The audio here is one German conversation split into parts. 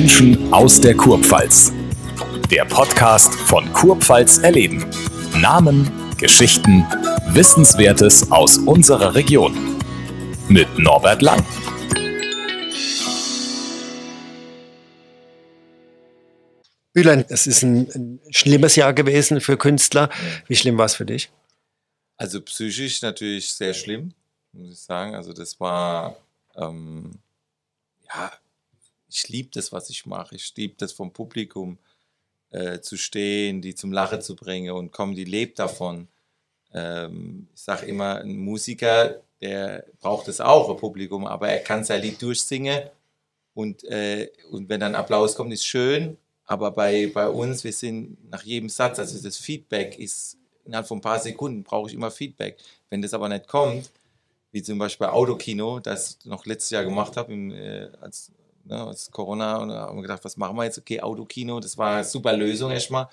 Menschen aus der Kurpfalz. Der Podcast von Kurpfalz erleben. Namen, Geschichten, Wissenswertes aus unserer Region. Mit Norbert Lang. Bülent, es ist ein, ein, schlimmes Jahr gewesen für Künstler. Wie schlimm war es für dich? Also psychisch natürlich sehr schlimm, muss ich sagen. Also das war, ähm, ja, ich liebe das, was ich mache. Ich liebe das vom Publikum äh, zu stehen, die zum Lachen zu bringen und kommen, die lebt davon. Ähm, ich sage immer, ein Musiker, der braucht es auch, ein Publikum, aber er kann sein Lied durchsingen und, äh, und wenn dann Applaus kommt, ist schön, aber bei, bei uns, wir sind nach jedem Satz, also das Feedback ist innerhalb von ein paar Sekunden brauche ich immer Feedback. Wenn das aber nicht kommt, wie zum Beispiel bei Autokino, das ich noch letztes Jahr gemacht habe, äh, als ne, als Corona und da haben wir gedacht, was machen wir jetzt? Okay, Autokino, das war eine super Lösung erstmal.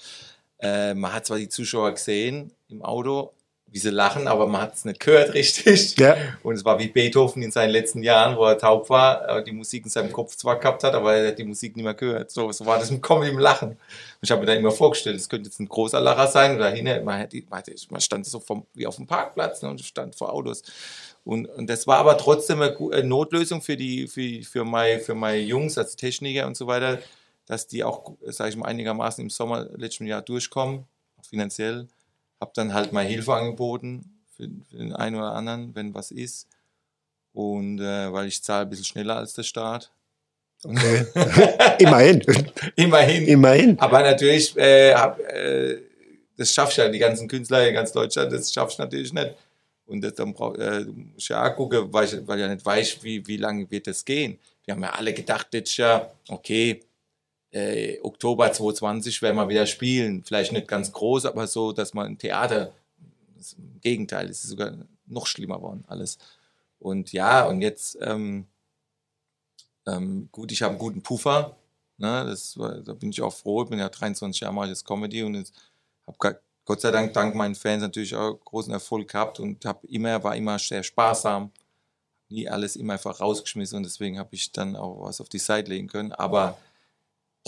Äh, man hat zwar die Zuschauer gesehen im Auto, wie sie lachen, aber man hat es nicht gehört richtig. Ja. Und es war wie Beethoven in seinen letzten Jahren, wo er taub war, die Musik in seinem Kopf zwar gehabt hat, aber er hat die Musik nicht mehr gehört. So, so war das mit Comedy im Lachen. Und ich habe mir dann immer vorgestellt, es könnte jetzt ein großer Lacher sein oder hinten, man, man stand so vom, wie auf dem Parkplatz ne, und stand vor Autos. Und, und das war aber trotzdem eine Notlösung für die, für, für, meine, für meine Jungs als Techniker und so weiter, dass die auch, sage ich mal, einigermaßen im Sommer letzten Jahr durchkommen, finanziell. Habe dann halt mal Hilfe angeboten für, für, den einen oder anderen, wenn was ist. Und äh, weil ich zahle ein bisschen schneller als der Staat. Okay. Immerhin. Immerhin. Immerhin. Aber natürlich, äh, hab, äh, das schaffst ja die ganzen Künstler in ganz Deutschland, das schaffst du natürlich nicht. Und das dann brauch, äh, du musst ja auch gucken, weil ich, weil ich ja nicht weiß, wie, wie lange wird das gehen. Wir haben ja alle gedacht, jetzt ja, okay, äh, Oktober 2020 werden wir wieder spielen. Vielleicht nicht ganz groß, aber so, dass man im Theater, im Gegenteil, es ist sogar noch schlimmer geworden, alles. Und ja, und jetzt, ähm, ähm, gut, ich habe einen guten Puffer. Ne, das, da bin ich auch froh. Ich bin ja 23 Jahre mache ich jetzt Comedy und habe Gott sei Dank dank meinen Fans natürlich auch großen Erfolg gehabt und habe immer war immer sehr sparsam, nie alles immer einfach rausgeschmissen und deswegen habe ich dann auch was auf die Seite legen können. Aber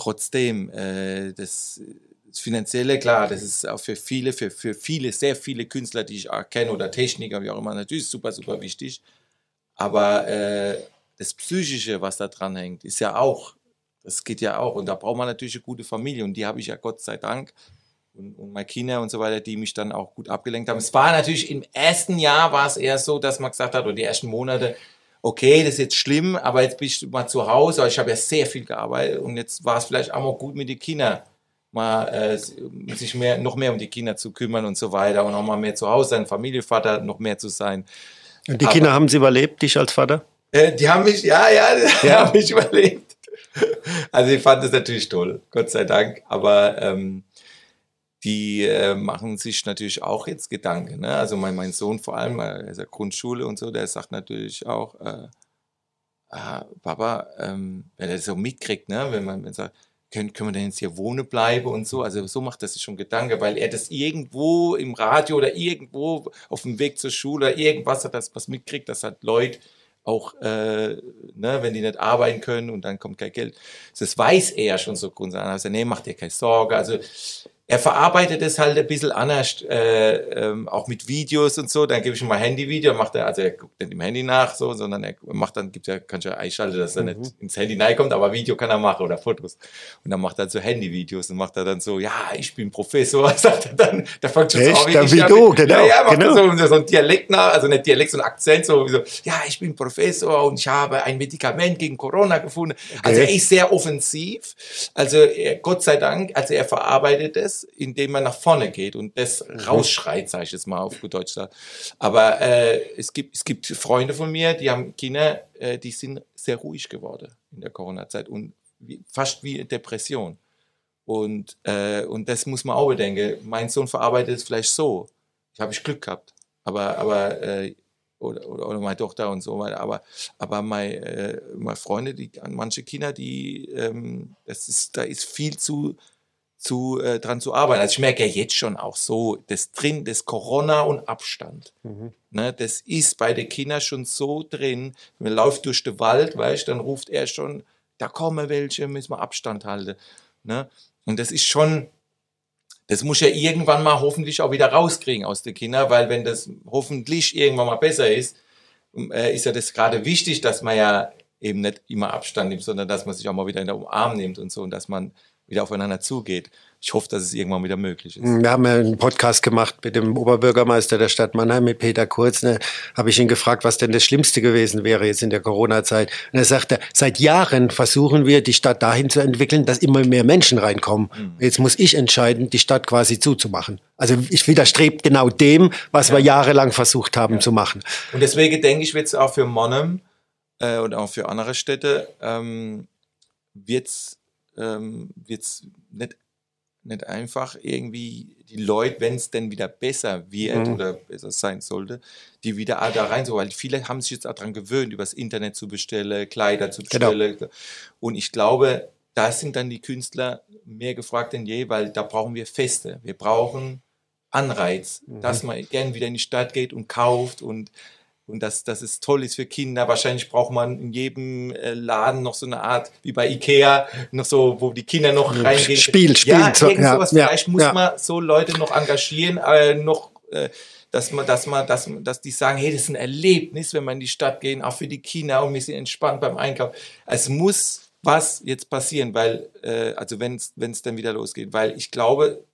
trotzdem, äh, das, das, Finanzielle, klar, das ist auch für viele, für, für viele, sehr viele Künstler, die ich kenne oder Techniker, wie auch immer, natürlich super, super wichtig. Aber äh, das Psychische, was da dran hängt, ist ja auch, das geht ja auch. Und da braucht man natürlich eine gute Familie und die habe ich ja Gott sei Dank und, und meine Kinder und so weiter, die mich dann auch gut abgelenkt haben. Es war natürlich im ersten Jahr war es eher so, dass man gesagt hat, oder die ersten Monate, okay, das ist jetzt schlimm, aber jetzt bin ich mal zu Hause, ich habe ja sehr viel gearbeitet und jetzt war es vielleicht auch mal gut mit den Kindern, mal äh, sich mehr, noch mehr um die Kinder zu kümmern und so weiter und auch mal mehr zu Hause sein, Familienvater noch mehr zu sein. Und die aber, Kinder haben sie überlebt, dich als Vater? Äh, die haben mich, ja, ja, die ja. haben mich überlebt. Also ich fand das natürlich toll, Gott sei Dank, aber ähm, die äh, machen sich natürlich auch jetzt Gedanken. Ne? Also mein, mein Sohn vor allem, er ist ja Grundschule und so, der sagt natürlich auch, äh, ah, Papa, ähm, wenn er das so mitkriegt, ne? wenn man wenn sagt, können, können wir denn jetzt hier wohnen bleiben und so. Also so macht er sich schon Gedanken, weil er das irgendwo im Radio oder irgendwo auf dem Weg zur Schule irgendwas hat das was mitkriegt, dass halt Leute auch, äh, ne, wenn die nicht arbeiten können und dann kommt kein Geld. Das weiß er schon so grundsätzlich. Also, nee, mach dir keine Sorge. Also er verarbeitet es halt ein bisschen anders, äh, ähm, auch mit Videos und so. Dann gebe ich ihm mal Handyvideo, macht er, also er guckt nicht im Handy nach, so, sondern er macht dann, gibt ja, kannst ja einschalten, dass er mhm. nicht ins Handy reinkommt, aber Video kann er machen oder Fotos. Und dann macht er so Handyvideos und macht er dann so, ja, ich bin Professor, sagt er dann, da fängt schon so an, wie du, genau. Ja, ja, macht genau. so, so ein Dialekt nach, also nicht Dialekt, sondern Akzent, so, so, ja, ich bin Professor und ich habe ein Medikament gegen Corona gefunden. Okay. Also er ist sehr offensiv. Also er, Gott sei Dank, also er verarbeitet es, indem man nach vorne geht und das rausschreit, sage ich jetzt mal auf gut Deutsch. Aber äh, es, gibt, es gibt Freunde von mir, die haben Kinder, äh, die sind sehr ruhig geworden in der Corona-Zeit und wie, fast wie Depression. Und, äh, und das muss man auch bedenken. Mein Sohn verarbeitet es vielleicht so. Ich habe ich Glück gehabt. Aber, aber äh, oder, oder, oder meine Tochter und so weiter. Aber, aber meine, äh, meine Freunde, die, manche Kinder, die, ähm, das ist, da ist viel zu zu, äh, dran zu arbeiten. Also ich merke ja jetzt schon auch so, das drin, das Corona und Abstand. Mhm. Ne, das ist bei den Kindern schon so drin. Man läuft durch den Wald, weißt dann ruft er schon da kommen welche, müssen wir Abstand halten. Ne? Und das ist schon, das muss ja irgendwann mal hoffentlich auch wieder rauskriegen aus den Kindern, weil wenn das hoffentlich irgendwann mal besser ist, äh, ist ja das gerade wichtig, dass man ja eben nicht immer Abstand nimmt, sondern dass man sich auch mal wieder in der Umarm nimmt und so und dass man wieder aufeinander zugeht ich hoffe, dass es irgendwann wieder möglich ist. Wir haben ja einen Podcast gemacht mit dem Oberbürgermeister der Stadt Mannheim, mit Peter Kurz. Ne, habe ich ihn gefragt, was denn das Schlimmste gewesen wäre jetzt in der Corona-Zeit. Und er sagte, seit Jahren versuchen wir, die Stadt dahin zu entwickeln, dass immer mehr Menschen reinkommen. Mhm. Jetzt muss ich entscheiden, die Stadt quasi zuzumachen. Also ich widerstrebt genau dem, was ja. wir jahrelang versucht haben ja. zu machen. Und deswegen denke ich, wird es auch für Monnem äh, und auch für andere Städte ähm, wird es ähm, wird's nicht nicht einfach irgendwie die Leute, wenn es denn wieder besser wird mhm. oder besser sein sollte, die wieder da rein so, weil viele haben sich jetzt auch daran gewöhnt, übers Internet zu bestellen, Kleider zu genau. bestellen. Genau. Und ich glaube, da sind dann die Künstler mehr gefragt denn je, weil da brauchen wir Feste. Wir brauchen Anreiz, mhm. dass man gern wieder in die Stadt geht und kauft und und dass, dass es toll ist für Kinder. Wahrscheinlich braucht man in jedem äh, Laden noch so eine Art, wie bei Ikea, noch so, wo die Kinder noch reingehen. Spiel, Spiel. Ja, irgend sowas. Ja, Vielleicht muss ja. man so Leute noch engagieren, äh, noch, äh, dass man, dass man, dass, dass die sagen, hey, das ist ein Erlebnis, wenn man in die Stadt gehen, auch für die Kinder und wir sind entspannt beim Einkauf. Es muss was jetzt passieren, weil, äh, also wenn es dann wieder losgeht, weil ich glaube,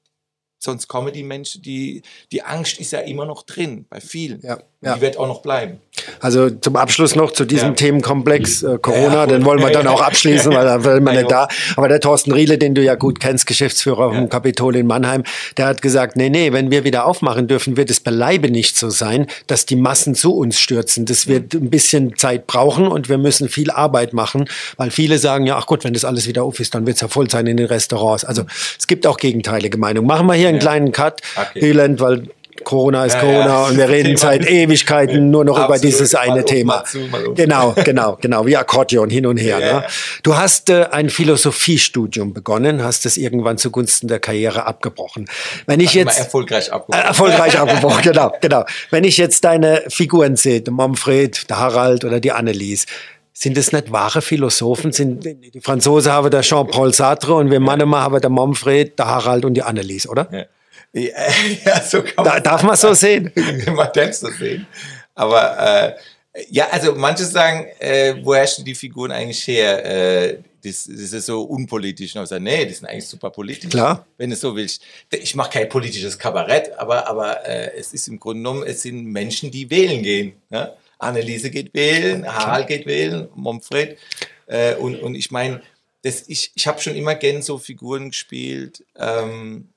sonst kommen die Menschen, die, die Angst ist ja immer noch drin bei vielen. Ja, ja. Die wird auch noch bleiben. Also zum Abschluss noch zu diesem ja. Themenkomplex äh, Corona, ja, den wollen wir dann auch abschließen, weil da will man nicht da. Aber der Thorsten Riele, den du ja gut kennst, Geschäftsführer vom Kapitol in Mannheim, der hat gesagt, nee, nee, wenn wir wieder aufmachen dürfen, wird es beileibe nicht so sein, dass die Massen zu uns stürzen. Das wird ein bisschen Zeit brauchen und wir müssen viel Arbeit machen, weil viele sagen ja, ach gut, wenn das alles wieder auf ist, dann wird es ja voll sein in den Restaurants. Also es gibt auch gegenteilige Meinungen. Machen wir hier einen kleinen Cut, okay. Hyland, weil Corona ist ja, Corona ja, und wir reden seit Ewigkeiten nur noch Absolut, über dieses eine Thema. Zu, genau, genau, genau, wie Akkordeon hin und her. Ja, ne? Du hast äh, ein Philosophiestudium begonnen, hast es irgendwann zugunsten der Karriere abgebrochen. Wenn ich jetzt erfolgreich abgebrochen. Äh, erfolgreich abgebrochen, genau, genau. Wenn ich jetzt deine Figuren sehe, der Manfred, der Harald oder die Annelies, sind es nicht wahre Philosophen? Sind, die Franzosen haben der Jean-Paul Sartre und wir Mannheimer haben der Manfred, der Harald und die Annelies, oder? Ja. Ja, so kann man da, Darf man so sehen? man darf so sehen. Aber äh, ja, also manche sagen, äh, woher stehen die Figuren eigentlich her? Äh, das, das ist so unpolitisch. Und ich sage, nee, die sind eigentlich super politisch. Klar. Wenn du so willst. Ich mache kein politisches Kabarett, aber, aber äh, es ist im Grunde genommen, es sind Menschen, die wählen gehen. Ja? Anneliese geht wählen, Harald geht wählen, Momfred. Äh, und, und ich meine, ich, ich habe schon immer gern so Figuren gespielt, ähm,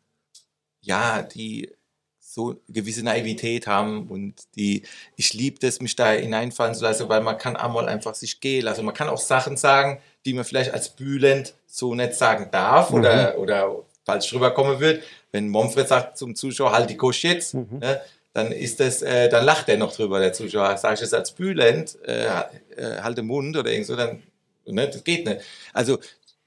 ja, die so gewisse Naivität haben und die, ich liebe das, mich da hineinfallen zu lassen, weil man kann einmal einfach sich gehen lassen. Man kann auch Sachen sagen, die man vielleicht als bühlend so nicht sagen darf mhm. oder, oder falsch rüberkommen wird. Wenn Momfred sagt zum Zuschauer, halt die Kusch jetzt, mhm. ne, dann ist das, äh, dann lacht er noch drüber, der Zuschauer. Sag ich es als bühlend, äh, äh, halt den Mund oder irgend so, dann, ne, das geht nicht. Also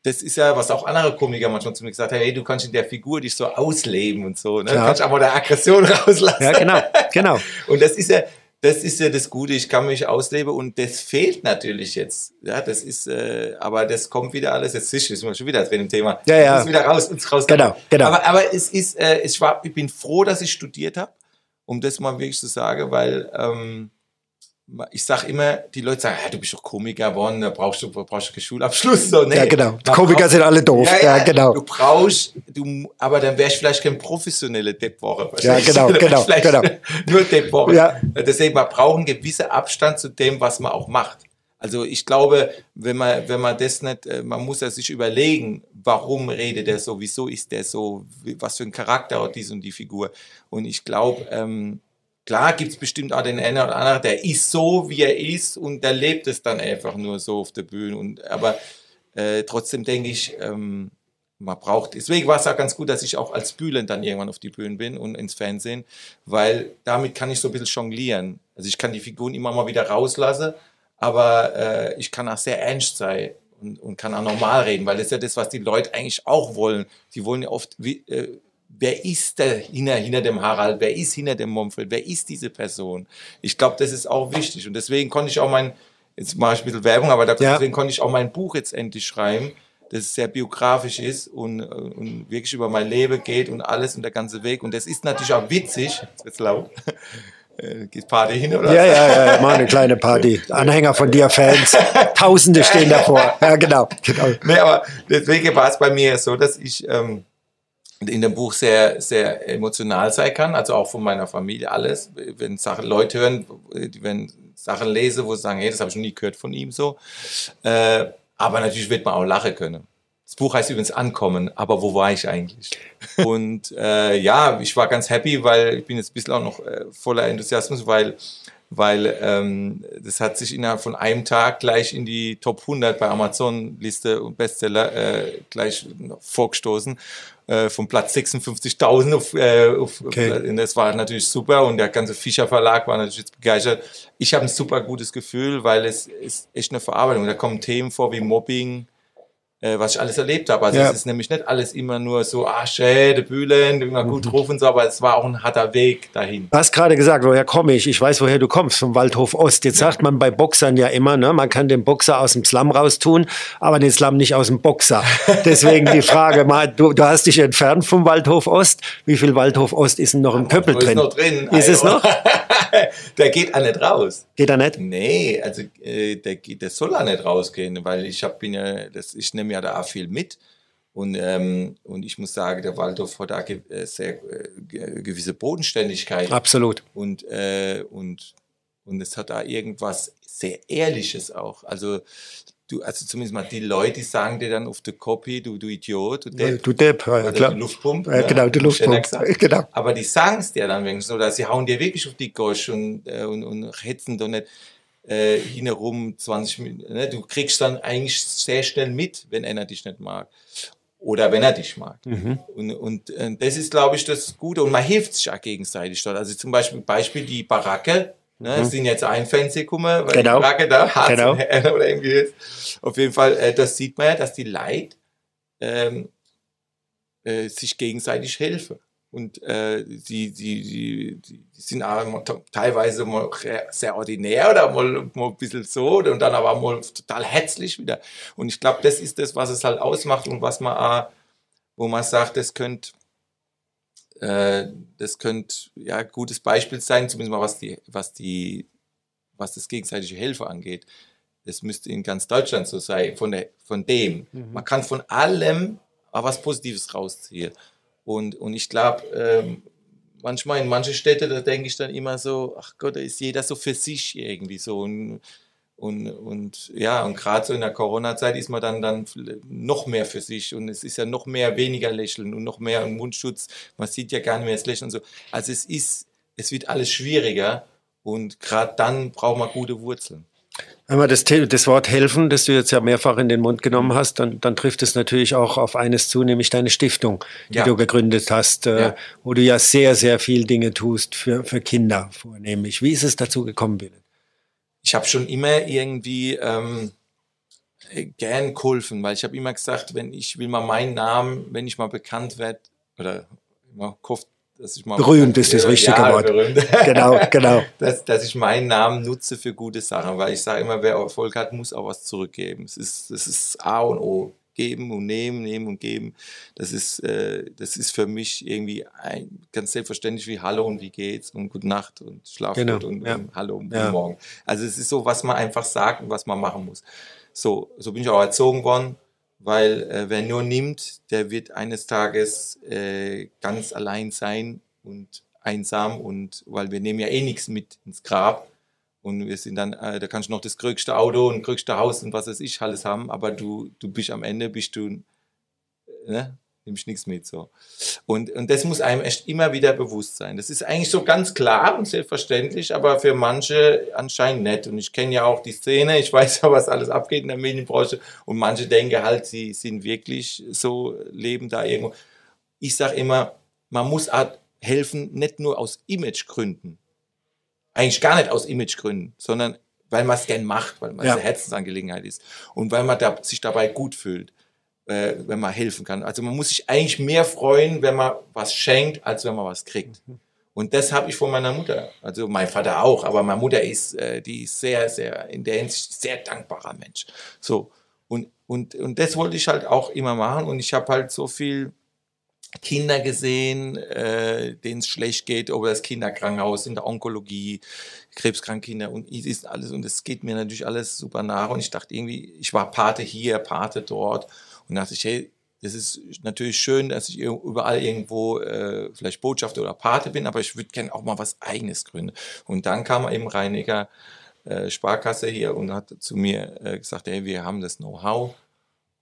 das ist ja, was auch andere Komiker manchmal zu mir gesagt haben, hey, du kannst in der Figur dich so ausleben und so, ne? Du kannst aber der Aggression rauslassen. Ja, genau, genau. und das ist ja, das ist ja das Gute, ich kann mich ausleben und das fehlt natürlich jetzt. Ja, das ist, äh, aber das kommt wieder alles, jetzt ist wir schon wieder drin im Thema. Ja, ja. Das ist wieder raus, uns raus. Genau, genau. Aber, aber es ist, äh, ich war, ich bin froh, dass ich studiert habe, um das mal wirklich zu sagen, weil, ähm, ich sag immer, die Leute sagen, ja, du bist doch Komiker geworden, da brauchst du, brauchst du keinen Schulabschluss. So, nee, ja, genau. Die Komiker braucht, sind alle doof. Ja, ja, ja, genau. Du brauchst, du, aber dann wärst du vielleicht kein professionelle Deppwoche. Ja, genau, genau, genau. Nur Deppwoche. Ja. Deswegen, man braucht einen gewissen Abstand zu dem, was man auch macht. Also ich glaube, wenn man, wenn man das nicht, äh, man muss ja sich überlegen, warum redet er so, wieso ist der so, was für ein Charakter hat dies und die Figur. Und ich glaube, ähm, Klar gibt es bestimmt auch den einen oder anderen, der ist so, wie er ist und der lebt es dann einfach nur so auf der Bühne. Und, aber äh, trotzdem denke ich, ähm, man braucht, deswegen war es auch ganz gut, dass ich auch als Bühlen dann irgendwann auf die Bühne bin und ins Fernsehen, weil damit kann ich so ein bisschen jonglieren. Also ich kann die Figuren immer mal wieder rauslassen, aber äh, ich kann auch sehr ernst sein und, und kann auch normal reden, weil das ist ja das, was die Leute eigentlich auch wollen. Die wollen ja oft wie, äh, wer ist der hinter, hinter dem Harald, wer ist hinter dem Momfred, wer ist diese Person? Ich glaube, das ist auch wichtig und deswegen konnte ich auch mein, jetzt mache ich ein bisschen Werbung, aber deswegen ja. konnte ich auch mein Buch jetzt endlich schreiben, das sehr biografisch ist und, und wirklich über mein Leben geht und alles und der ganze Weg. Und das ist natürlich auch witzig, jetzt laut, äh, geht Party hin, oder? Ja, ja, ja, mal eine kleine Party. Anhänger von dir, Fans. Tausende stehen davor. Ja, genau. genau. Nee, aber deswegen war es bei mir so, dass ich ähm, in dem Buch sehr, sehr emotional sein kann, also auch von meiner Familie, alles. Wenn Sachen, Leute hören, wenn Sachen lese, wo sie sagen, hey, das habe ich noch nie gehört von ihm so. Äh, aber natürlich wird man auch lachen können. Das Buch heißt übrigens Ankommen, aber wo war ich eigentlich? Und äh, ja, ich war ganz happy, weil ich bin jetzt ein bisschen auch noch äh, voller Enthusiasmus, weil, weil ähm, das hat sich innerhalb von einem Tag gleich in die Top 100 bei Amazon-Liste und Bestseller äh, gleich vorgestoßen. Äh, vom Platz 56.000 auf, äh, auf okay. das war natürlich super und der ganze Fischer Verlag war natürlich begeistert. Ich habe ein super gutes Gefühl, weil es ist echt eine Verarbeitung. Da kommen Themen vor wie Mobbing, äh, was ich alles erlebt habe. Also ja. es ist nämlich nicht alles immer nur so, ah, schön, Bühlen, immer gut mhm. drauf und so, aber es war auch ein harter Weg dahin. Du hast gerade gesagt, woher komme ich? Ich weiß, woher du kommst, vom Waldhof Ost. Jetzt sagt man bei Boxern ja immer, ne, man kann den Boxer aus dem Slum raustun, aber den Slum nicht aus dem Boxer. Deswegen die Frage, mal, du, du hast dich entfernt vom Waldhof Ost. Wie viel Waldhof Ost ist denn noch im Köppel drin? Ist, noch drin. ist es noch? der geht auch nicht raus. Geht er nicht? Nee, also äh, der, der soll auch nicht rausgehen, weil ich hab, bin ja, das, ich nehme ja da auch viel mit. Und, ähm, und ich muss sagen, der Waldorf hat da ge äh, sehr äh, gewisse Bodenständigkeit. Absolut. Und, äh, und, und es hat da irgendwas sehr Ehrliches auch. Also du, also zumindest mal die Leute, sagen dir dann auf der Copy, du, du Idiot, du Depp. Du Depp, ja, klar. Die Luftpumpe. Ja, genau, die Luftpumpe. Genau. Aber die sagen es dir dann wenigstens, oder sie hauen dir wirklich auf die Gosch und, äh, und, und hetzen doch nicht äh, hinherum 20 Minuten. Ne? Du kriegst dann eigentlich sehr schnell mit, wenn einer dich nicht mag. Oder wenn er dich mag. Mhm. Und, und, äh, das ist, glaube ich, das Gute. Und man hilft sich auch gegenseitig dort. Also zum Beispiel, Beispiel die Baracke. Ne, mhm. sind jetzt ein Fancy weil genau. die Baracke da hat genau. oder irgendwie ist. Auf jeden Fall, äh, das sieht man ja, dass die Leute ähm, äh, sich gegenseitig helfen und äh, die, die, die, die sind auch teilweise mal sehr ordinär oder mal, mal ein bisschen so und dann aber mal total herzlich wieder. Und ich glaube, das ist das, was es halt ausmacht und was man auch, wo man sagt, das könnte äh, das könnte ja ein gutes Beispiel sein, zumindest mal was die, was die, was das gegenseitige Hilfe angeht. Das müsste in ganz Deutschland so sein, von, der, von dem. Mhm. Man kann von allem auch was Positives rausziehen. Und, und ich glaube, ähm, manchmal in manchen Städten, da denke ich dann immer so, ach Gott, da ist jeder so für sich irgendwie so. Und, und, und ja, und gerade so in der Corona-Zeit ist man dann, dann noch mehr für sich und es ist ja noch mehr weniger Lächeln und noch mehr Mundschutz. Man sieht ja gar nicht mehr das Lächeln und so. Also es ist, es wird alles schwieriger und gerade dann braucht man gute Wurzeln. Wenn man das, das, Wort helfen, das du jetzt ja mehrfach in den Mund genommen hast, dann, dann trifft es natürlich auch auf eines zu, nämlich deine Stiftung, die ja. du gegründet hast, äh, ja. wo du ja sehr, sehr viel Dinge tust für, für Kinder vornehmlich. Wie ist es dazu gekommen, Bill? Ich habe schon immer irgendwie ähm, gern geholfen, weil ich habe immer gesagt, wenn ich will mal meinen Namen, wenn ich mal bekannt werde, oder immer gehofft, dass ich mal berühmt ist das richtige ja, Wort. Berühmt. genau, genau. dass, dass ich meinen Namen nutze für gute Sachen, weil ich sage immer, wer Erfolg hat, muss auch was zurückgeben. Es ist, das ist A und O. Geben und nehmen, nehmen und geben. Das ist, äh, das ist für mich irgendwie ein, ganz selbstverständlich wie Hallo und wie geht's und Gute Nacht und Schlaf genau, gut und, ja. und Hallo und ja. Guten Morgen. Also es ist so, was man einfach sagt und was man machen muss. So, so bin ich auch erzogen worden weil äh, wer nur nimmt, der wird eines Tages äh, ganz allein sein und einsam und weil wir nehmen ja eh nichts mit ins Grab und wir sind dann, äh, da kannst du noch das größte Auto und größte Haus und was weiß ich alles haben, aber du, du bist am Ende, bist du, äh, ne? Nimmst nichts mit so. Und, und das muss einem echt immer wieder bewusst sein. Das ist eigentlich so ganz klar und selbstverständlich, aber für manche anscheinend nicht. Und ich kenne ja auch die Szene, ich weiß ja, was alles abgeht in der Medienbranche und manche denken halt, sie sind wirklich so, leben da irgendwo. Ich sage immer, man muss helfen, nicht nur aus Imagegründen. Eigentlich gar nicht aus Imagegründen, sondern weil man es gern macht, weil man es ja. eine Herzensangelegenheit ist und weil man da, sich dabei gut fühlt äh, wenn man helfen kann. Also man muss sich eigentlich mehr freuen, wenn man was schenkt, als wenn man was kriegt. Und das habe ich von meiner Mutter. Also mein Vater auch, aber meine Mutter ist, äh, die ist sehr, sehr, in der Hinsicht sehr dankbarer Mensch. So. Und, und, und das wollte ich halt auch immer machen. Und ich habe halt so viel Kinder gesehen, äh, denen es schlecht geht, oder das Kinderkrankenhaus in der Onkologie, krebskranke Kinder und es ist alles und es geht mir natürlich alles super nach und ich dachte irgendwie, ich war Pate hier, Pate dort und dachte ich, hey, das ist natürlich schön, dass ich überall irgendwo äh, vielleicht Botschafter oder Pate bin, aber ich würde gerne auch mal was Eigenes gründen. Und dann kam eben Reiniger äh, Sparkasse hier und hat zu mir äh, gesagt, hey, wir haben das Know-how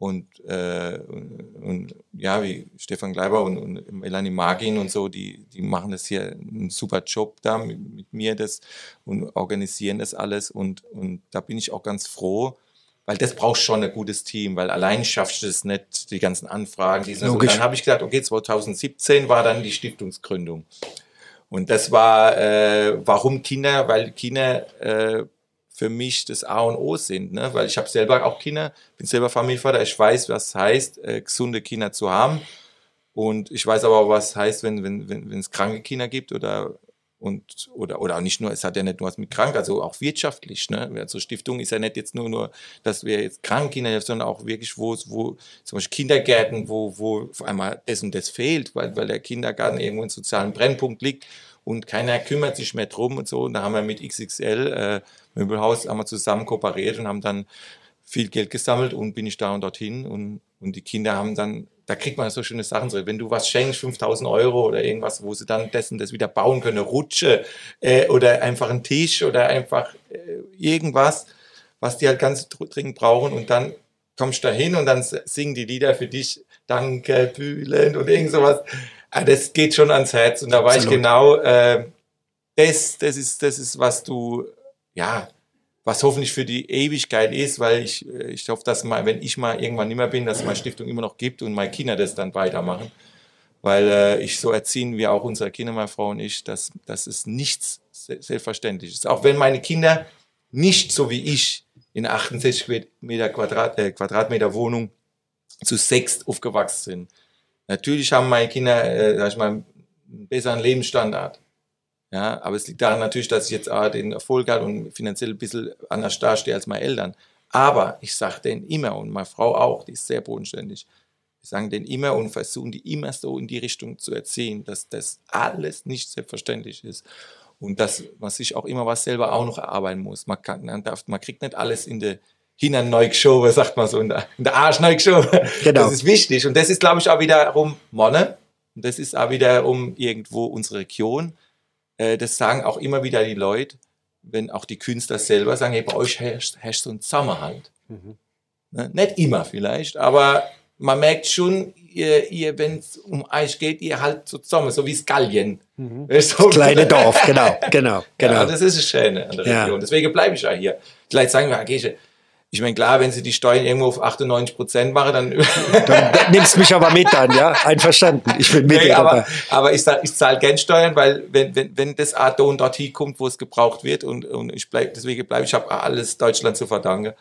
und, äh, und, und, ja, wie Stefan Gleiber und, und Melanie Magin und so, die, die machen das hier einen super Job da mit, mit, mir das und organisieren das alles und, und da bin ich auch ganz froh, weil das braucht schon ein gutes Team, weil allein schaffst du es nicht, die ganzen Anfragen. Die und dann habe ich gesagt, okay, 2017 war dann die Stiftungsgründung. Und das war, äh, warum Kinder? Weil Kinder äh, für mich das A und O sind, ne? weil ich habe selber auch Kinder, bin selber Familienvater, ich weiß, was heißt, äh, gesunde Kinder zu haben und ich weiß aber auch, was heißt, wenn wenn wenn wenn es kranke Kinder gibt oder und oder oder nicht nur, es hat ja nicht nur was mit krank, also auch wirtschaftlich, ne? Also Stiftung ist ja nicht jetzt nur nur, dass wir jetzt kranke Kinder helfen, sondern auch wirklich wo wo zum Beispiel Kindergärten, wo wo auf einmal das und das fehlt, weil weil der Kindergarten irgendwo in sozialen Brennpunkt liegt und keiner kümmert sich mehr drum und so. Und da haben wir mit XXL äh, Möbelhaus haben wir zusammen kooperiert und haben dann viel Geld gesammelt und bin ich da und dorthin und, und die Kinder haben dann, da kriegt man so schöne Sachen, so wenn du was schenkst, 5000 Euro oder irgendwas, wo sie dann dessen das wieder bauen können, Rutsche äh, oder einfach einen Tisch oder einfach äh, irgendwas, was die halt ganz dringend brauchen und dann kommst du da hin und dann singen die Lieder für dich, Danke, Bühlen und irgend sowas. Ah, das geht schon ans Herz und da weiß ich genau, äh, das, das, ist, das ist, was du, ja, was hoffentlich für die Ewigkeit ist, weil ich, äh, ich hoffe, dass mal, wenn ich mal irgendwann nicht mehr bin, dass es meine Stiftung immer noch gibt und meine Kinder das dann weitermachen. Weil äh, ich so erziehen wir auch unsere Kinder, meine Frau und ich, dass das ist nichts Selbstverständliches. Auch wenn meine Kinder nicht so wie ich in 68 Meter Quadrat, äh, Quadratmeter Wohnung zu sechst aufgewachsen sind Natürlich haben meine Kinder, äh, sag ich mal, einen besseren Lebensstandard. Ja, aber es liegt daran natürlich, dass ich jetzt äh, den Erfolg habe und finanziell ein bisschen anders dastehe als meine Eltern. Aber ich sage denen immer und meine Frau auch, die ist sehr bodenständig. Wir sagen denen immer und versuchen die immer so in die Richtung zu erziehen, dass das alles nicht selbstverständlich ist. Und dass man sich auch immer was selber auch noch erarbeiten muss. Man, kann, man, darf, man kriegt nicht alles in der hinten neu geschoben, sagt man so, in der, in der Arsch neu geschoben. Genau. Das ist wichtig. Und das ist, glaube ich, auch wiederum Monne. Und das ist auch wiederum irgendwo unsere Region. Äh, das sagen auch immer wieder die Leute, wenn auch die Künstler selber sagen, hey, bei euch herrscht, herrscht so ein Zusammenhalt. Mhm. Ne? Nicht immer vielleicht, aber man merkt schon, ihr, ihr wenn es um euch geht, ihr halt so zusammen, so wie Skallien. Mhm. So das kleine Dorf, genau, genau, genau. Ja, das ist das Schöne an der Region. Ja. Deswegen bleibe ich ja hier. Vielleicht sagen wir, okay, ich meine, klar, wenn sie die Steuern irgendwo auf 98 Prozent machen, dann. dann nimmst mich aber mit dann, ja? Einverstanden. Ich bin mit. Nee, aber, aber ich, ich zahle gern Steuern, weil wenn, wenn, wenn das Art und dort kommt, wo es gebraucht wird und, und ich bleib, deswegen bleibe ich, habe alles Deutschland zu verdanken.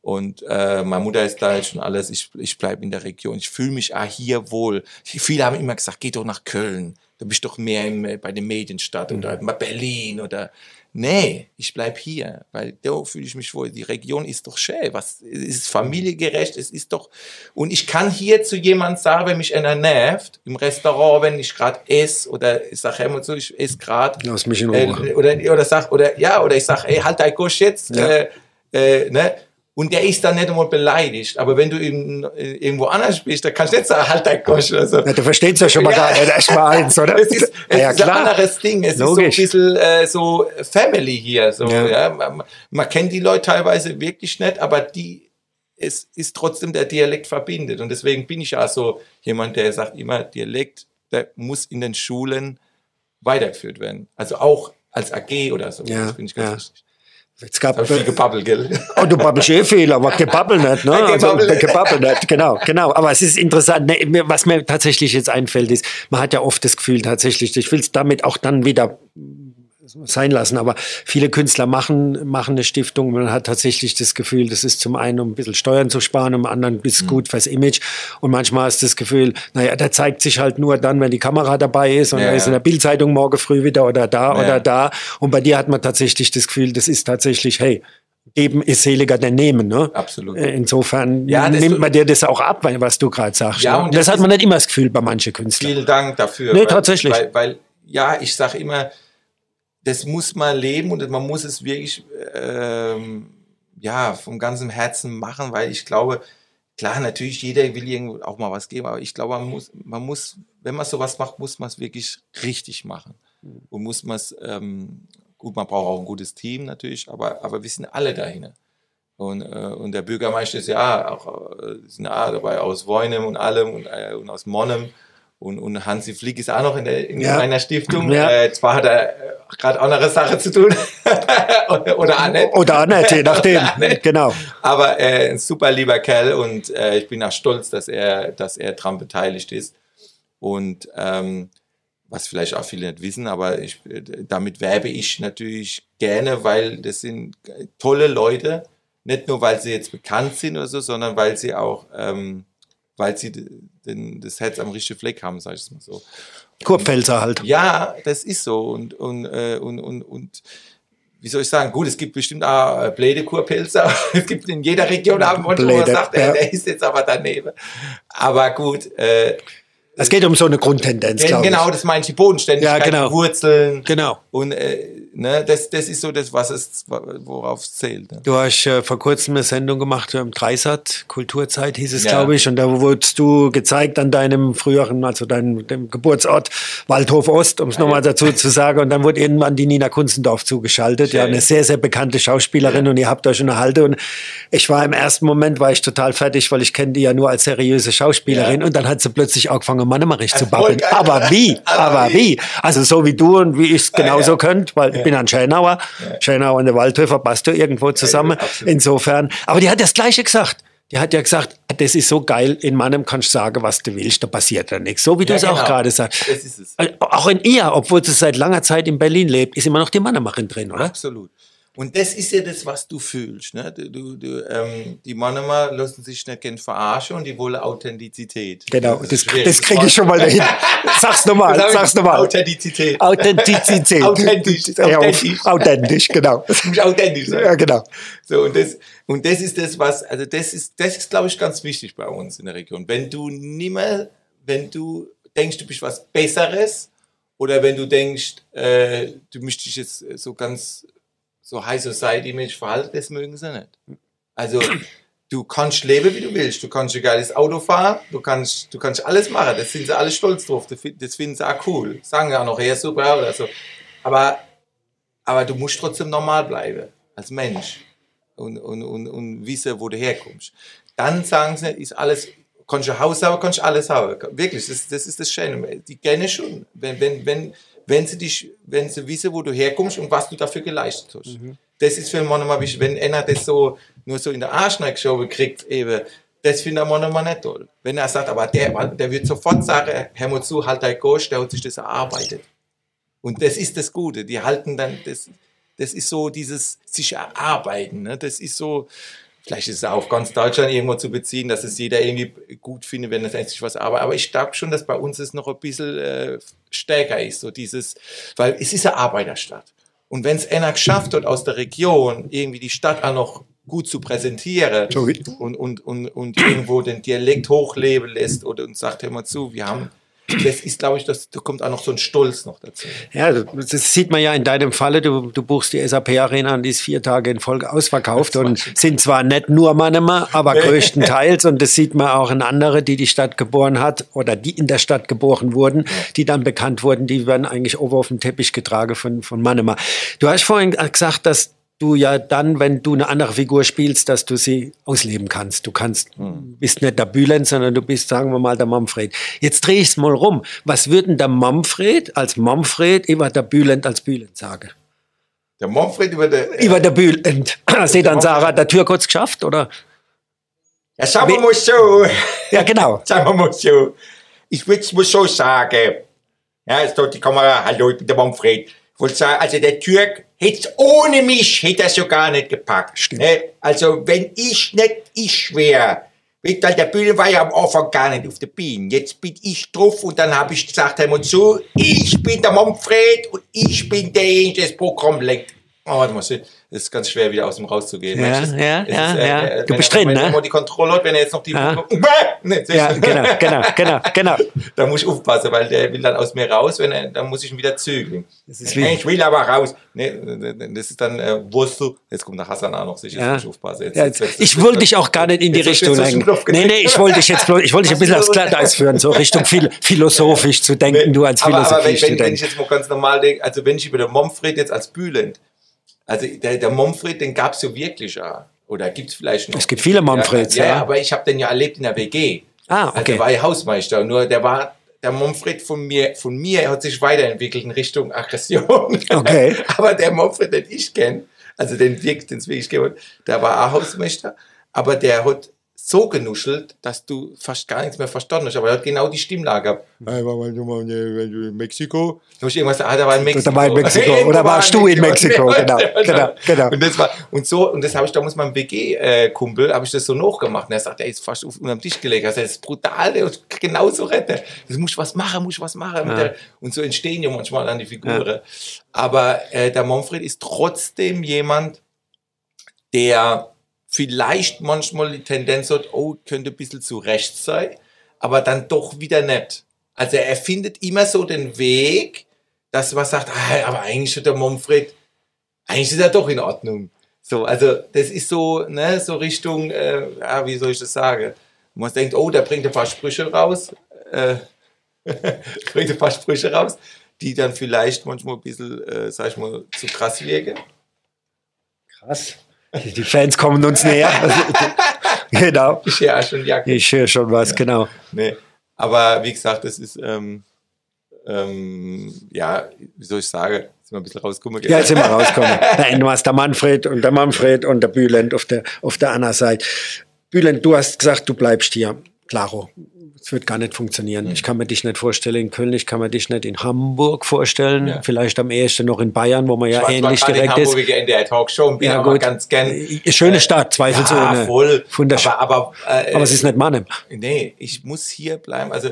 Und äh, meine Mutter ist Deutsch und alles. Ich, ich bleibe in der Region. Ich fühle mich auch hier wohl. Viele haben immer gesagt, geh doch nach Köln. Du bist doch mehr im, bei der Medienstadt mhm. oder Berlin oder Nee, ich bleib hier, weil da fühle ich mich wohl. Die Region ist doch schön. Was es ist familiegerecht? Es ist doch. Und ich kann hier zu jemand sagen, wenn mich einer nervt im Restaurant, wenn ich gerade esse oder ich sage immer so, ich esse gerade. Lass mich in Ruhe. Äh, oder oder sag oder ja oder ich sage, ey halt dein Kusch jetzt. Ja. Äh, äh, ne? Und der ist dann nicht einmal beleidigt. Aber wenn du in, irgendwo anders bist, dann kannst du nicht sagen, halt dein Kosch oder so. Ja, du verstehst ja schon mal ja. da erstmal eins, oder? Es ist, es ja, ist ein anderes Ding. Es Logisch. ist so ein bisschen äh, so Family hier. So, ja. ja. Man, man, kennt die Leute teilweise wirklich nicht, aber die, es ist trotzdem der Dialekt verbindet. Und deswegen bin ich ja so jemand, der sagt immer, Dialekt, der muss in den Schulen weitergeführt werden. Also auch als AG oder so. Ja, das finde ich ganz ja. wichtig. Es gab viel gebabbelt, gell? Oh, du babbelst eh viel, aber gebabbelt nicht, ne? Also, gebabbelt nicht, genau, genau. Aber es ist interessant, ne, was mir tatsächlich jetzt einfällt, ist, man hat ja oft das Gefühl tatsächlich, ich will es damit auch dann wieder sein lassen. Aber viele Künstler machen, machen eine Stiftung. Man hat tatsächlich das Gefühl, das ist zum einen, um ein bisschen Steuern zu sparen, um anderen ist mhm. gut fürs Image. Und manchmal ist das Gefühl, naja, der zeigt sich halt nur dann, wenn die Kamera dabei ist und ja, er ist in der Bildzeitung morgen früh wieder oder da ja. oder da. Und bei dir hat man tatsächlich das Gefühl, das ist tatsächlich, hey, geben ist seliger denn nehmen. Ne? Absolut. Äh, insofern ja, nimmt man dir das auch ab, was du gerade sagst. Ja, ne? und das, das hat man nicht immer das Gefühl bei manchen Künstlern. Vielen Dank dafür. Nee, weil, tatsächlich. Weil, weil ja, ich sage immer, das muss man leben und man muss es wirklich ähm, ja, vom ganzen Herzen machen, weil ich glaube, klar, natürlich, jeder will irgendwo auch mal was geben, aber ich glaube, man muss, man muss wenn man sowas macht, muss man es wirklich richtig machen. Und muss man es, ähm, gut, man braucht auch ein gutes Team natürlich, aber, aber wir sind alle dahin. Und, äh, und der Bürgermeister ist ja auch, äh, sind ja dabei aus Woinem und allem und, äh, und aus Monnem. Und, und Hansi Flick ist auch noch in, der, in ja. einer Stiftung. Ja. Äh, zwar hat er äh, gerade andere Sache zu tun. oder auch nicht. Oder auch nicht, je nachdem. genau. Aber äh, ein super lieber Kerl und äh, ich bin auch stolz, dass er, dass er daran beteiligt ist. Und ähm, was vielleicht auch viele nicht wissen, aber ich, äh, damit werbe ich natürlich gerne, weil das sind tolle Leute. Nicht nur, weil sie jetzt bekannt sind oder so, sondern weil sie auch ähm, weil sie den, das Herz am richtigen Fleck haben, sag ich es mal so. Kurpfälzer halt. Ja, das ist so. Und, und, äh, und, und, und wie soll ich sagen, gut, es gibt bestimmt auch äh, Bläde Kurpilzer. es gibt in jeder Region haben wo man sagt, ja. der ist jetzt aber daneben. Aber gut. Äh, es geht um so eine Grundtendenz, glaube Genau, das meine ich, die Bodenständigkeit, ja, genau. die Wurzeln. Genau. Und äh, ne, das, das ist so das, was es, worauf es zählt. Ne? Du hast äh, vor kurzem eine Sendung gemacht im Dreisat, Kulturzeit hieß es, ja. glaube ich, und da wurdest du gezeigt an deinem früheren, also deinem Geburtsort Waldhof Ost, um es ja, nochmal dazu zu sagen, und dann wurde irgendwann die Nina Kunzendorf zugeschaltet, Schön. ja, eine sehr, sehr bekannte Schauspielerin ja. und ihr habt euch unterhalten und ich war im ersten Moment, war ich total fertig, weil ich kenne die ja nur als seriöse Schauspielerin und dann hat sie plötzlich angefangen, Mannemarich zu babbeln. Aber wie? Aber wie? Also so wie du und wie ich es genauso könnt, weil bin ein Schönauer. Ja. Schönau und der Waldhöfer passt ja irgendwo zusammen. Ja, Insofern. Aber die hat das Gleiche gesagt. Die hat ja gesagt, das ist so geil, in meinem kannst du sagen, was du willst, da passiert ja nichts. So wie du es genau. auch gerade sagst. Das ist es. Äh, auch in ihr, obwohl sie seit langer Zeit in Berlin lebt, ist immer noch die Mannemacherin drin, oder? Absolut. Und das ist ja das, was du fühlst. Ne? Du, du, ähm, die Männer lassen sich nicht gerne verarschen und die wollen Authentizität. Genau, das, das, das kriege ich schon mal dahin. Sag's nochmal, sag's nochmal. Authentizität. Authentizität. authentisch. Authentisch. authentisch, genau. Das muss authentisch sein. Ja, genau. So, und das, und das ist das, was, also das ist, das ist, glaube ich, ganz wichtig bei uns in der Region. Wenn du nimmer, wenn du denkst, du bist was Besseres, oder wenn du denkst, äh, du möchtest jetzt so ganz so High Society Mensch verhalten, das mögen sie nicht. Also du kannst leben, wie du willst. Du kannst ein geiles Auto fahren, du kannst, du kannst alles machen. Das sind sie alle stolz drauf. Das finden sie auch cool. Sagen ja noch, ja, super oder so. Aber, aber du musst trotzdem normal bleiben, als Mensch. Und, und, und, und wissen, wo du herkommst. Dann sagen sie, ist alles, kannst du Haus haben, kannst du alles haben. Wirklich, das, das ist das Schöne. Die kennen schon. Wenn, wenn, wenn, wenn sie dich, wenn sie wissen, wo du herkommst und was du dafür geleistet hast. Mhm. Das ist für einen immer wichtig. Wenn einer das so nur so in der Arschneck-Show kriegt, eben, das findet Mann immer nicht toll. Wenn er sagt, aber der, der wird sofort sagen, hör mal zu, halt dein Gosch, der hat sich das erarbeitet. Und das ist das Gute. Die halten dann, das, das ist so dieses sich erarbeiten. Ne? Das ist so, Vielleicht ist es auf ganz Deutschland irgendwo zu beziehen, dass es jeder irgendwie gut findet, wenn es endlich was arbeitet. Aber ich glaube schon, dass bei uns es noch ein bisschen äh, stärker ist, so dieses, weil es ist eine Arbeiterstadt. Und wenn es einer geschafft hat aus der Region, irgendwie die Stadt auch noch gut zu präsentieren und, und, und, und irgendwo den Dialekt hochleben lässt oder und sagt, hör mal zu, wir haben das ist, glaube ich, das, da kommt auch noch so ein Stolz noch dazu. Ja, das sieht man ja in deinem Falle. Du, du buchst die SAP-Arena an, die ist vier Tage in Folge ausverkauft und sind zwar nicht nur Mannemer, aber größtenteils. und das sieht man auch in andere, die die Stadt geboren hat oder die in der Stadt geboren wurden, die dann bekannt wurden, die werden eigentlich over auf den Teppich getragen von, von Mannemer. Du hast vorhin gesagt, dass du ja dann, wenn du eine andere Figur spielst, dass du sie ausleben kannst. Du kannst, hm. bist nicht der Bülent, sondern du bist, sagen wir mal, der Manfred. Jetzt drehe ich es mal rum. Was würden der Manfred als Manfred über der Bülent als Bülent sagen? Der Manfred über der... Äh, über der Bülent. Seht dann Sarah, der Tür kurz geschafft, oder? Ja, sagen wir mal so. Ja, genau. sagen wir mal so. Ich würde es mal so sagen. Ja, jetzt dort die Kamera. Hallo, ich bin der Manfred wollte sagen, also der Türk hätte ohne mich, hätte er so gar nicht gepackt. Stimmt. Ne? Also wenn ich nicht ich wäre, du, der Bühne war ja am Anfang gar nicht auf der Bühne. Jetzt bin ich drauf und dann habe ich gesagt, mal zu, ich bin der Manfred und ich bin derjenige, der das Programm lenkt. Oh, warte mal, das ist ganz schwer, wieder aus dem rauszugehen. Ja, Mensch, ja, ja, ist, äh, ja. äh, Du wenn bist drin, wenn ne? mal die Kontrolle hat, wenn er jetzt noch die... Ja. Nee, Ja, genau, genau, genau, genau. da muss ich aufpassen, weil der will dann aus mir raus, wenn er, dann muss ich ihn wieder zügeln. Wie- ich will aber raus. Nee, das ist dann äh, Wurzel. Jetzt kommt der Hassan auch noch sicher, Ja. ich aufpassen. Jetzt, Ja, jetzt, jetzt, ich wollte dich auch gar nicht in die du Richtung lenken. Nee, nee, ich wollte dich jetzt bloß, ich wollte dich ein bisschen aufs Glatteis führen, so Richtung phil philosophisch zu denken, du als aber, aber wenn, wenn, wenn ich jetzt mal ganz normal denke, also wenn ich über den Momfred jetzt als Bülent, also der, der Momfred, den gab es ja wirklich ja. Oder gibt es vielleicht noch? Es gibt viele Momfreds, Ja, ja, ja. aber ich habe den ja erlebt in der WG. Ah, Also okay. war ich Hausmeister. Nur der war, der Momfred von mir, von mir hat sich weiterentwickelt in Richtung Aggression. Okay. aber der Momfred, den ich kenne, also den Dirk, den es wirklich hat, der war auch Hausmeister, aber der hat so genuschelt, dass du fast gar nichts mehr verstanden hast. Aber er hat genau die Stimmlage war mal in Mexiko? Du hast irgendwas, ah, der war in Mexiko. Der war in Mexiko. Oder warst war du in Mexiko? Genau, genau, genau. Und das war, und so, und das habe ich damals meinem WG-Kumpel, habe ich das so nachgemacht. Und er sagt, er ist fast auf unterm Tisch gelegt. Also, das ist brutal, ist genauso retten. Das muss ich was machen, muss ich was machen. Der, und so entstehen ja manchmal dann die Figuren. Aber äh, der Manfred ist trotzdem jemand, der vielleicht manchmal die Tendenz hat, oh, könnte ein bisschen zu rechts sein, aber dann doch wieder nicht. Also er findet immer so den Weg, dass man sagt, ah, aber eigentlich ist der Manfred, eigentlich ist er doch in Ordnung. So, also das ist so, ne, so Richtung, äh, ja, wie soll ich das sagen? Man denkt, oh, der bringt ein paar Sprüche raus, äh, bringt ein paar Sprüche raus, die dann vielleicht manchmal ein bisschen, äh, sag ich mal, zu krass wirken. Krass. Die Fans kommen uns näher. genau. Ich ja schon Jacke. Ich höre schon was, genau. Nee. Aber wie gesagt, das ist, ähm, ähm, ja, wie soll ich sagen, sind wir ein bisschen rausgekommen. Ja, jetzt sind wir rausgekommen. Nein, du hast der Manfred und der Manfred und der Bülent auf der, auf der anderen Seite. Bülent, du hast gesagt, du bleibst hier. Klaro. Es wird gar nicht funktionieren. Hm. Ich kann mir dich nicht vorstellen in Köln, ich kann mir dich nicht in Hamburg vorstellen. Ja. Vielleicht am ehesten noch in Bayern, wo man ja Ich war ähnlich direkt in ist. Hamburg in der Talkshow und bin Ja, gut. ganz gern. Äh, Schöne Stadt, zweifelsohne. Ja, voll. Wunderschön. Aber, aber, äh, Aber es ist nicht Mannem. Nee, ich muss hier bleiben. Also,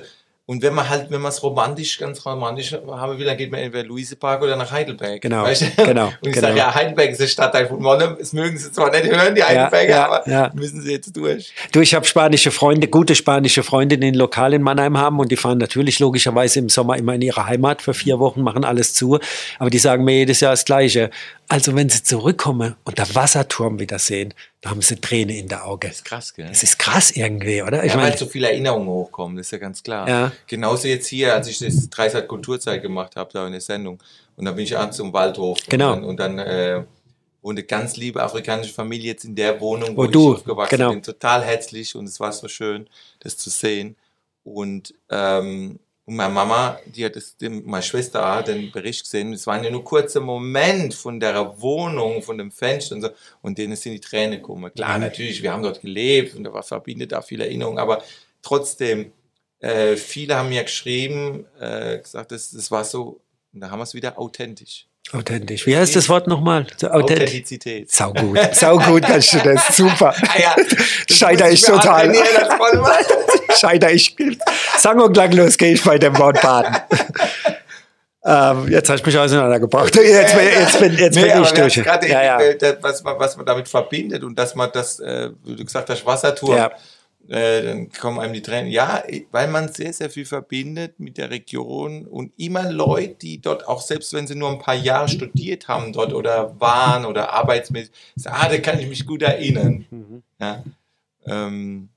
und wenn man halt, wenn man es romantisch, ganz romantisch haben will, dann geht man entweder Luisepark oder nach Heidelberg. Genau, Weißt du? genau, Und ich genau. sage, ja, Heidelberg ist der Stadtteil von Monnem. Das mögen sie zwar nicht hören, die Heidelberger, ja, aber ja. müssen sie jetzt durch. Du, ich habe spanische Freunde, gute spanische Freunde, die ein Lokal in Mannheim haben und die fahren natürlich logischerweise im Sommer immer in ihre Heimat für vier Wochen, machen alles zu. Aber die sagen mir jedes Jahr das Gleiche. Also wenn sie zurückkommen und der Wasserturm wieder sehen, da haben sie Tränen in der Auge. Das ist krass, gell? Das ist krass irgendwie, oder? Ich ja, meine, weil so viele Erinnerungen hochkommen, das ist ja ganz klar. Ja. Genauso jetzt hier, als ich das Dreisat Kulturzeit gemacht habe, da in der Sendung. Und dann bin ich abends zum Waldhof. Genau. Und dann, und dann äh, wohnt eine ganz liebe afrikanische Familie jetzt in der Wohnung, Wo wo, du, ich aufgewachsen genau. bin. Total herzlich und es war so schön, das zu sehen. Und, ähm, und meine Mama, die hat das, die, meine Schwester hat den Bericht gesehen. Es war ja nur kurzer Moment von der Wohnung, von dem Fenster und so. Und denen sind die Tränen gekommen. Klar, natürlich, wir haben dort gelebt und da war verbindet da viele Erinnerungen, aber trotzdem, äh, viele haben mir geschrieben, äh, gesagt, das, das war so, und da haben wir es wieder authentisch. Authentisch. Wie heißt das Wort nochmal? Authentizität. Sau gut, sau gut kannst du das, super. Ah ja, das Scheider ich total. Scheider ich. Sang und klanglos gehe ich bei dem Wort baden. ähm, jetzt hast du mich auseinandergebracht. Jetzt, bin- jetzt bin, jetzt Nee, bin ich durch. Ja, ja. äh, was, man, was man damit verbindet und dass man das, äh, wie du gesagt hast, Wasserturm, Ja. Äh, dann kommen einem die Tränen. Ja, weil man sehr, sehr viel verbindet mit der Region und immer Leute, die dort auch, selbst wenn sie nur ein paar Jahre studiert haben dort oder waren oder arbeitsmäßig, sagen, ah, da kann ich mich gut erinnern. Mhm. Ja. Ähm,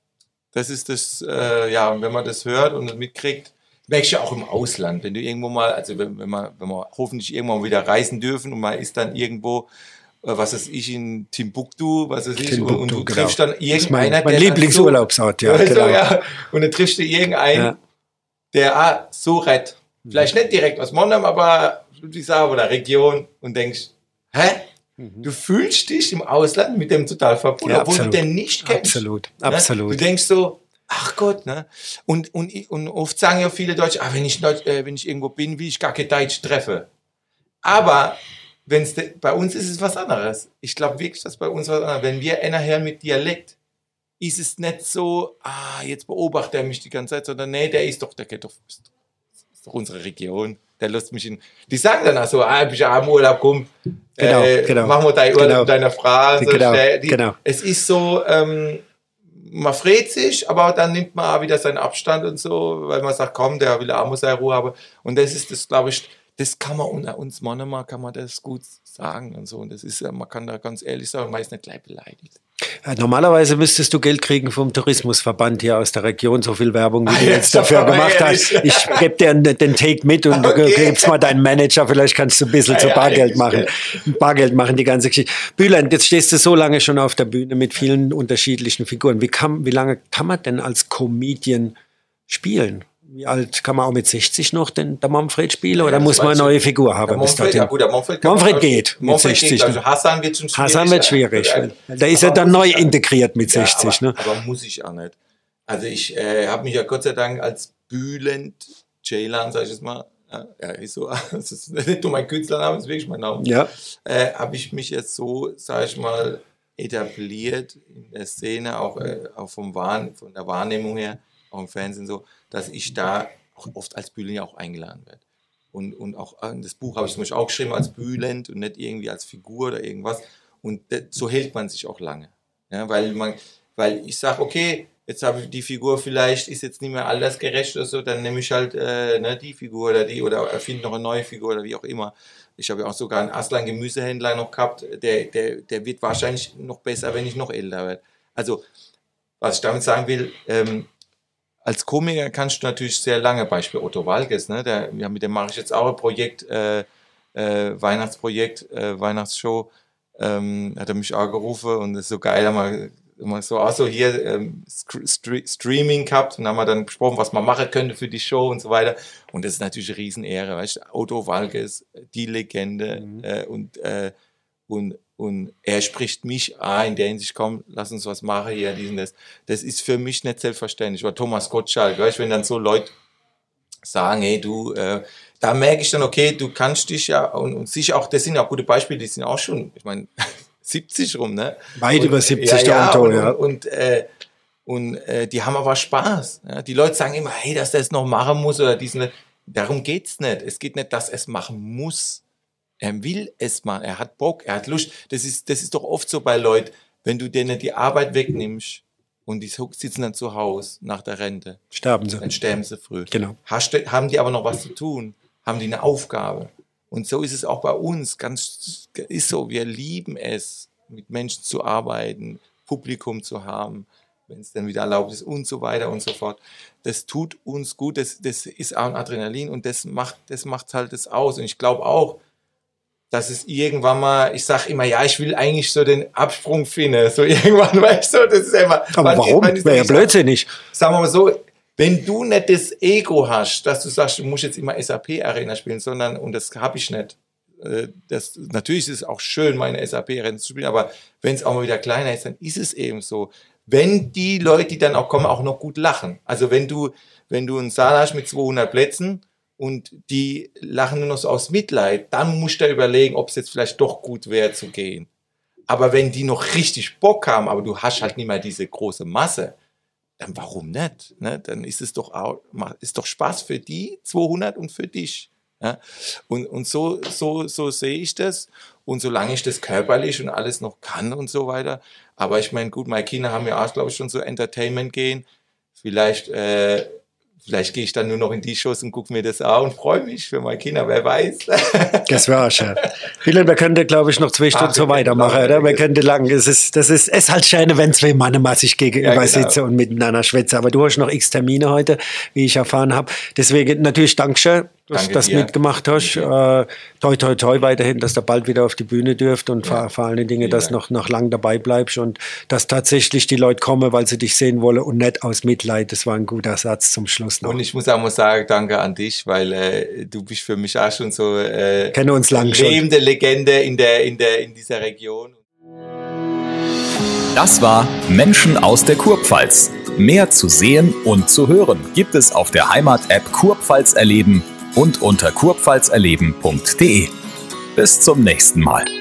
das ist das, äh, ja, und wenn man das hört und das mitkriegt, merkst du ja auch im Ausland, wenn du irgendwo mal, also wenn, wenn, man, wenn wir hoffentlich irgendwann wieder reisen dürfen und man ist dann irgendwo, was weiß ich, in Timbuktu, was weiß ich, und, und Timbuktu, du genau. triffst dann ist mein, irgendeiner, mein der Lieblingsurlaubsort, ja, so, genau. ja, und dann triffst du irgendeinen, Ja. der ah, so rett, vielleicht nicht direkt aus Monheim, aber wie ich sage, oder Region und denkst, hä? Du fühlst dich im Ausland mit dem total verbunden, Mhm. Ja, obwohl du absolut. den nicht kennst. Absolut, Ne? absolut. Du denkst so, ach Gott, ne? Und, und, und oft sagen ja viele Deutsche, ah, wenn ich, Deutsch, äh, wenn ich irgendwo bin, will ich gar kein Deutsch treffe. Aber wenn's de, bei uns ist es was anderes. Ich glaube wirklich, dass bei uns was anderes. Wenn wir einer hören mit Dialekt, ist es nicht so, ah, jetzt beobachtet er mich die ganze Zeit, sondern nee, der ist doch, der geht doch, ist doch unsere Region. Der lässt mich in. Die sagen dann auch so, ah, bist ja am Urlaub, komm, Genau, äh, genau. machen wir deinen Urlaub Genau. mit deiner. So Genau. Die, genau. Es ist so, ähm, man freut sich, aber dann nimmt man auch wieder seinen Abstand und so, weil man sagt, komm, der will auch mal seine Ruhe haben. Und das ist das, glaube ich, das kann man unter uns Mannemann kann man das gut sagen und so. Und das ist, ja, man kann da ganz ehrlich sagen, man ist nicht gleich beleidigt. Ja, Normalerweise müsstest du Geld kriegen vom Tourismusverband hier aus der Region, so viel Werbung, wie du Ah, jetzt ja, dafür gemacht ehrlich. hast. Ich gebe dir den, Take mit und du Okay. gibst mal deinen Manager, vielleicht kannst du ein bisschen Ja, zu ja, Bargeld ich- machen. Bargeld machen, die ganze Geschichte. Bülent, jetzt stehst du so lange schon auf der Bühne mit vielen unterschiedlichen Figuren. Wie, kann, wie lange kann man denn als Comedian spielen? Wie alt kann man auch mit 60 noch den, der Manfred spielen oder das muss man eine neue Figur haben? Der Manfred, ja gut, der Manfred, Manfred man- geht mit Manfred 60, Geht, also ne? Hassan wird schon schwierig. Hassan wird schwierig. Ja, weil Da ist er dann neu integriert mit Ja, 60. aber, ne? aber muss ich auch nicht. Also ich äh, habe mich ja Gott sei Dank als Bülent Ceylan, sag ich jetzt mal, ja, ja, ist so, das ist nicht nur mein Künstlername, das ist wirklich mein Name, Ja. äh, habe ich mich jetzt so, sag ich mal, etabliert in der Szene, auch, äh, auch vom Wahrn von der Wahrnehmung her, auch im Fernsehen so, dass ich da auch oft als Bülent ja auch eingeladen werde. Und, und auch äh, das Buch habe ich zum Beispiel auch geschrieben als Bülent und nicht irgendwie als Figur oder irgendwas. Und so hält man sich auch lange. Ja, weil, man, weil ich sage, okay, jetzt habe ich die Figur vielleicht, ist jetzt nicht mehr altersgerecht oder so, dann nehme ich halt äh, ne, die Figur oder die oder erfinde noch eine neue Figur oder wie auch immer. Ich habe ja auch sogar einen Aslan Gemüsehändler noch gehabt, der, der, der wird wahrscheinlich noch besser, wenn ich noch älter werde. Also, was ich damit sagen will, ähm, als Komiker kannst du natürlich sehr lange, Beispiel Otto Walkes, ne, der, ja, mit dem mache ich jetzt auch ein Projekt, äh, äh, Weihnachtsprojekt, äh, Weihnachtsshow, ähm, hat er mich auch gerufen und das ist so geil, haben wir immer so, also hier ähm, Stre Streaming gehabt und haben wir dann besprochen, was man machen könnte für die Show und so weiter. Und das ist natürlich eine Riesenehre, weißt du, Otto Walkes, die Legende äh, und, äh, und, und er spricht mich an in der Hinsicht, komm, lass uns was machen hier, diesen, das. Das ist für mich nicht selbstverständlich. Oder Thomas Gottschalk, weißt wenn dann so Leute sagen, hey, du, äh, da merke ich dann, okay, du kannst dich ja, und, und sicher auch, das sind ja auch gute Beispiele, die sind auch schon, ich meine, 70 rum, ne? Weit Und, über 70 ja, der ja, Otto, und, ja. Und, und, äh, und äh, die haben aber Spaß. Ja? Die Leute sagen immer, hey, dass der es noch machen muss oder diesen. Darum geht's nicht. Es geht nicht, dass er es machen muss. Er will es machen. Er hat Bock. Er hat Lust. Das ist, das ist doch oft so bei Leuten, wenn du denen die Arbeit wegnimmst und die sitzen dann zu Hause nach der Rente, Sterben sie. dann sterben sie früh. Genau. Hast haben die aber noch was zu tun? Haben die eine Aufgabe? Und so ist es auch bei uns. Ganz ist so. Wir lieben es, mit Menschen zu arbeiten, Publikum zu haben, wenn es dann wieder erlaubt ist und so weiter und so fort. Das tut uns gut. Das, das ist auch ein Adrenalin und das macht, das macht halt das aus. Und ich glaube auch, dass es irgendwann mal, ich sag immer, ja, ich will eigentlich so den Absprung finden. So irgendwann, weißt du, das ist immer. Aber warum? Wäre ja blödsinnig. sagen wir mal so, wenn du nicht das Ego hast, dass du sagst, du musst jetzt immer SAP-Arena spielen, sondern, und das habe ich nicht. äh, Das, natürlich ist es auch schön, meine SAP-Arena zu spielen, aber wenn es auch mal wieder kleiner ist, dann ist es eben so. Wenn die Leute, die dann auch kommen, auch noch gut lachen. Also wenn du, wenn du einen Saal hast mit 200 Plätzen und die lachen nur noch so aus Mitleid, dann musst du da überlegen, ob es jetzt vielleicht doch gut wäre zu gehen. Aber wenn die noch richtig Bock haben, aber du hast halt nicht mehr diese große Masse, dann warum nicht? Ne? Dann ist es doch auch, ist doch Spaß für die 200 und für dich. Ja? Und, und so, so, so sehe ich das. Und solange ich das körperlich und alles noch kann und so weiter. Aber ich meine, gut, meine Kinder haben ja auch, glaube ich, schon so Entertainment gehen. Vielleicht, äh, vielleicht gehe ich dann nur noch in die Shows und gucke mir das an und freue mich für meine Kinder, wer weiß. Das wäre schön. Vielen, wir könnten, glaube ich, noch zwei Stunden wir so weitermachen, lang, oder? Wir könnten lang. Es ist, das ist, es ist halt schön, wenn zwei Männer mal sich gegenüber Ja, genau. sitzen und miteinander schwätzen. Aber du hast noch x Termine heute, wie ich erfahren habe. Deswegen natürlich Dankeschön, dass du das mitgemacht hast. Äh, toi, toi, toi weiterhin, dass du bald wieder auf die Bühne dürft und vor, vor allen Dingen, dass Dank. noch, noch lang dabei bleibst und dass tatsächlich die Leute kommen, weil sie dich sehen wollen und nicht aus Mitleid. Das war ein guter Satz zum Schluss noch. Und ich muss auch mal sagen, danke an dich, weil äh, du bist für mich auch schon so äh, Kennen uns lang schon. lebende Legende in, der, in, der, in dieser Region. Das war Menschen aus der Kurpfalz. Mehr zu sehen und zu hören gibt es auf der Heimat-App Kurpfalz erleben und unter kurpfalzerleben.de. Bis zum nächsten Mal.